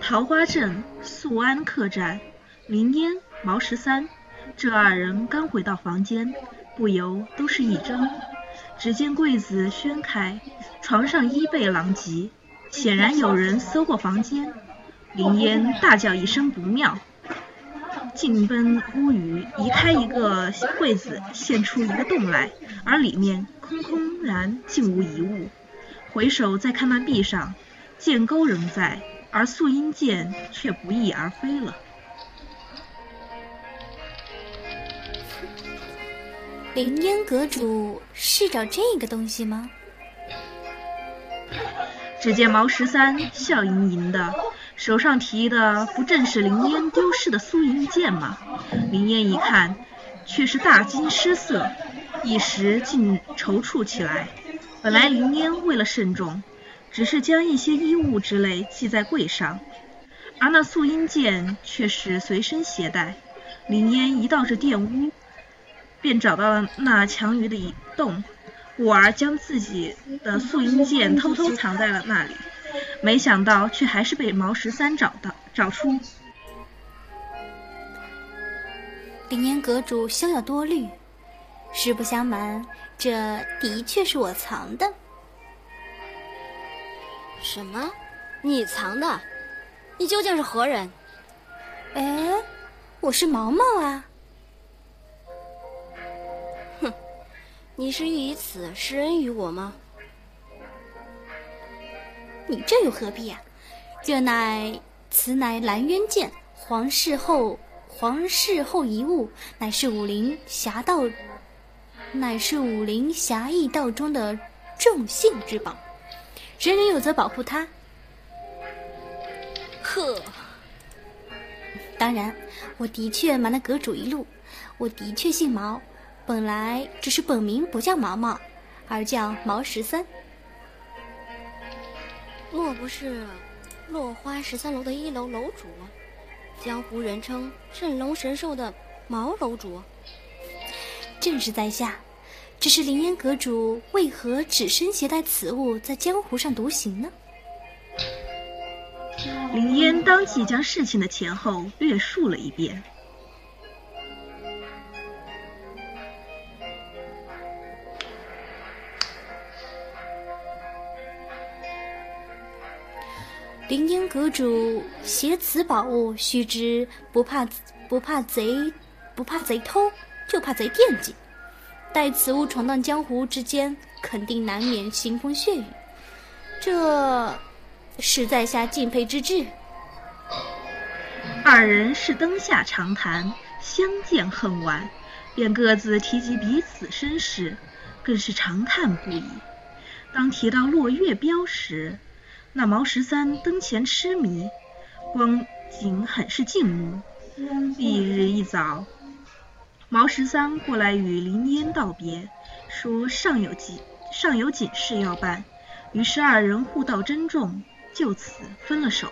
桃花镇宿安客栈，林烟、毛十三这二人刚回到房间，不由都是一怔。只见柜子掀开，床上衣被狼藉，显然有人搜过房间。林烟大叫一声不妙，进奔屋宇，移开一个柜子，现出一个洞来，而里面空空然，竟无一物。回首再看那壁上，剑钩仍在，而素音剑却不翼而飞了。凌烟阁主是找这个东西吗？只见毛十三笑盈盈的，手上提的不正是凌烟丢失的素音剑吗？凌烟一看，却是大惊失色，一时竟踌躇起来。本来凌烟为了慎重，只是将一些衣物之类系在柜上，而那素音剑却是随身携带。林烟一到这殿屋。便找到了那墙隅的一洞，故而将自己的素音剑偷偷藏在了那里。没想到，却还是被毛十三找到，找出。林烟阁主休要多虑，实不相瞒，这的确是我藏的。什么？你藏的？你究竟是何人？哎，我是毛毛啊。哼你是欲以此施恩于我吗？你这又何必啊？这乃此乃蓝渊剑，皇室后皇室后遗物，乃是武林侠道，乃是武林侠义道中的众信之宝，人人有责保护他。呵，当然，我的确瞒了阁主一路，我的确姓毛。本来只是本名不叫毛毛，而叫毛十三。莫不是落花十三楼的一楼楼主，江湖人称镇龙神兽的毛楼主？正是在下。只是凌烟阁主为何只身携带此物在江湖上独行呢？凌烟当即将事情的前后略述了一遍。凌烟阁主携此宝物，须知不怕不怕贼，不怕贼偷，就怕贼惦记。在此物闯荡江湖之间，肯定难免腥风血雨。这是在下敬佩之至。二人是灯下长谈，相见恨晚，便各自提及彼此身世，更是长叹不已。当提到落月标时，那毛十三灯前痴迷，光景很是静穆。翌日一早，毛十三过来与林烟道别，说尚有急尚有紧事要办，于是二人互道珍重，就此分了手。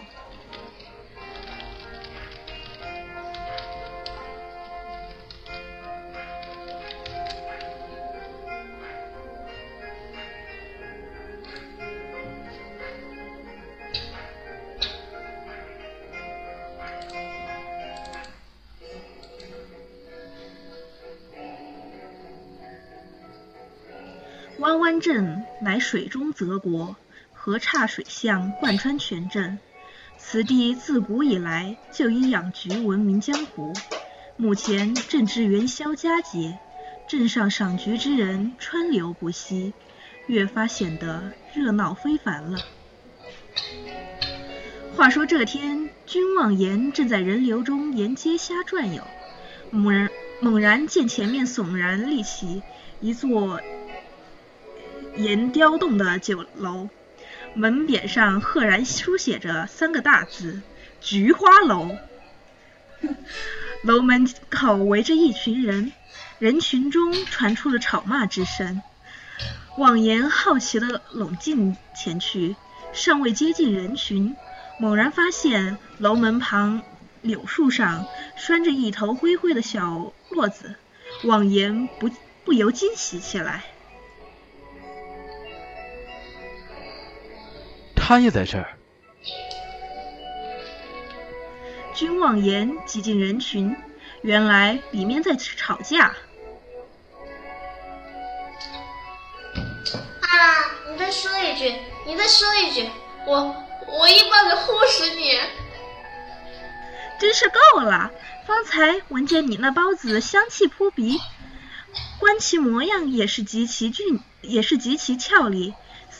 弯弯镇乃水中泽国，河岔水巷贯穿全镇。此地自古以来就以养菊闻名江湖。目前正值元宵佳节，镇上赏菊之人川流不息，越发显得热闹非凡了。话说这天，君望言正在人流中沿街瞎转悠，猛然猛然见前面悚然立起一座。岩雕洞的酒楼，门匾上赫然书写着三个大字“菊花楼”。楼门口围着一群人，人群中传出了吵骂之声。望言好奇地拢近前去，尚未接近人群，猛然发现楼门旁柳树上拴着一头灰灰的小骆子，望言不不由惊喜起来。他也在这儿。君望言挤进人群，原来里面在吵架。啊！你再说一句，你再说一句，我我一棒子呼死你！真是够了！方才闻见你那包子香气扑鼻，观其模样也是极其俊，也是极其俏丽。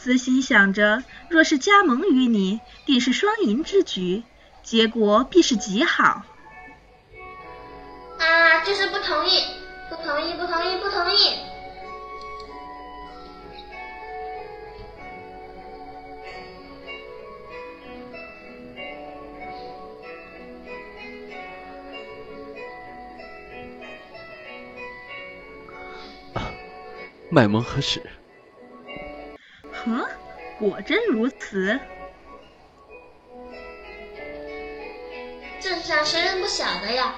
私心想着，若是加盟于你，定是双赢之举，结果必是极好。啊！就是不同意，不同意，不同意，不同意！卖萌何耻！果真如此。镇上谁人不晓得呀？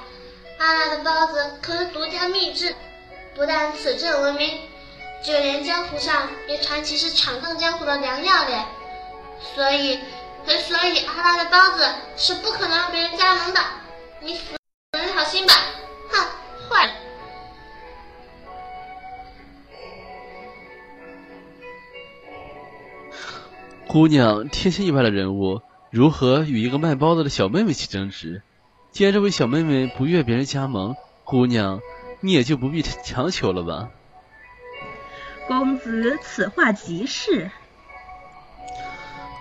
阿拉的包子可是独家秘制，不但此镇闻名，就连江湖上也传其是闯荡江湖的良药嘞。所以，所以阿拉的包子是不可能让别人加盟的。姑娘天仙一般的人物，如何与一个卖包子的小妹妹起争执？既然这位小妹妹不愿别人加盟，姑娘你也就不必强求了吧。公子此话极是。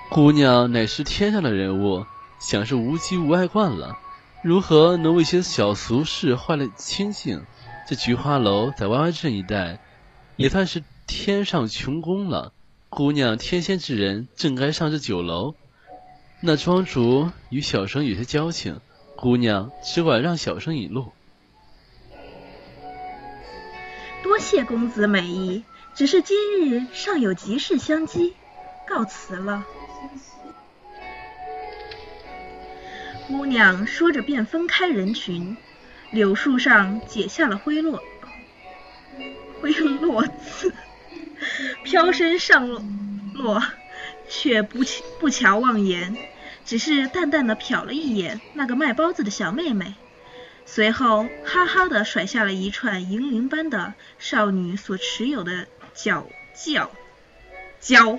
姑娘乃是天上的人物，想是无羁无碍惯了，如何能为些小俗事坏了清静？这菊花楼在歪歪镇一带，也算是天上琼宫了。姑娘天仙之人，正该上这酒楼。那庄主与小生有些交情，姑娘只管让小生引路。多谢公子美意，只是今日尚有急事相急，告辞了。姑娘说着，便分开人群。柳树上解下了灰落，灰落子。飘身上落，却不不瞧望言，只是淡淡的瞟了一眼那个卖包子的小妹妹，随后哈哈的甩下了一串银铃般的少女所持有的脚脚脚。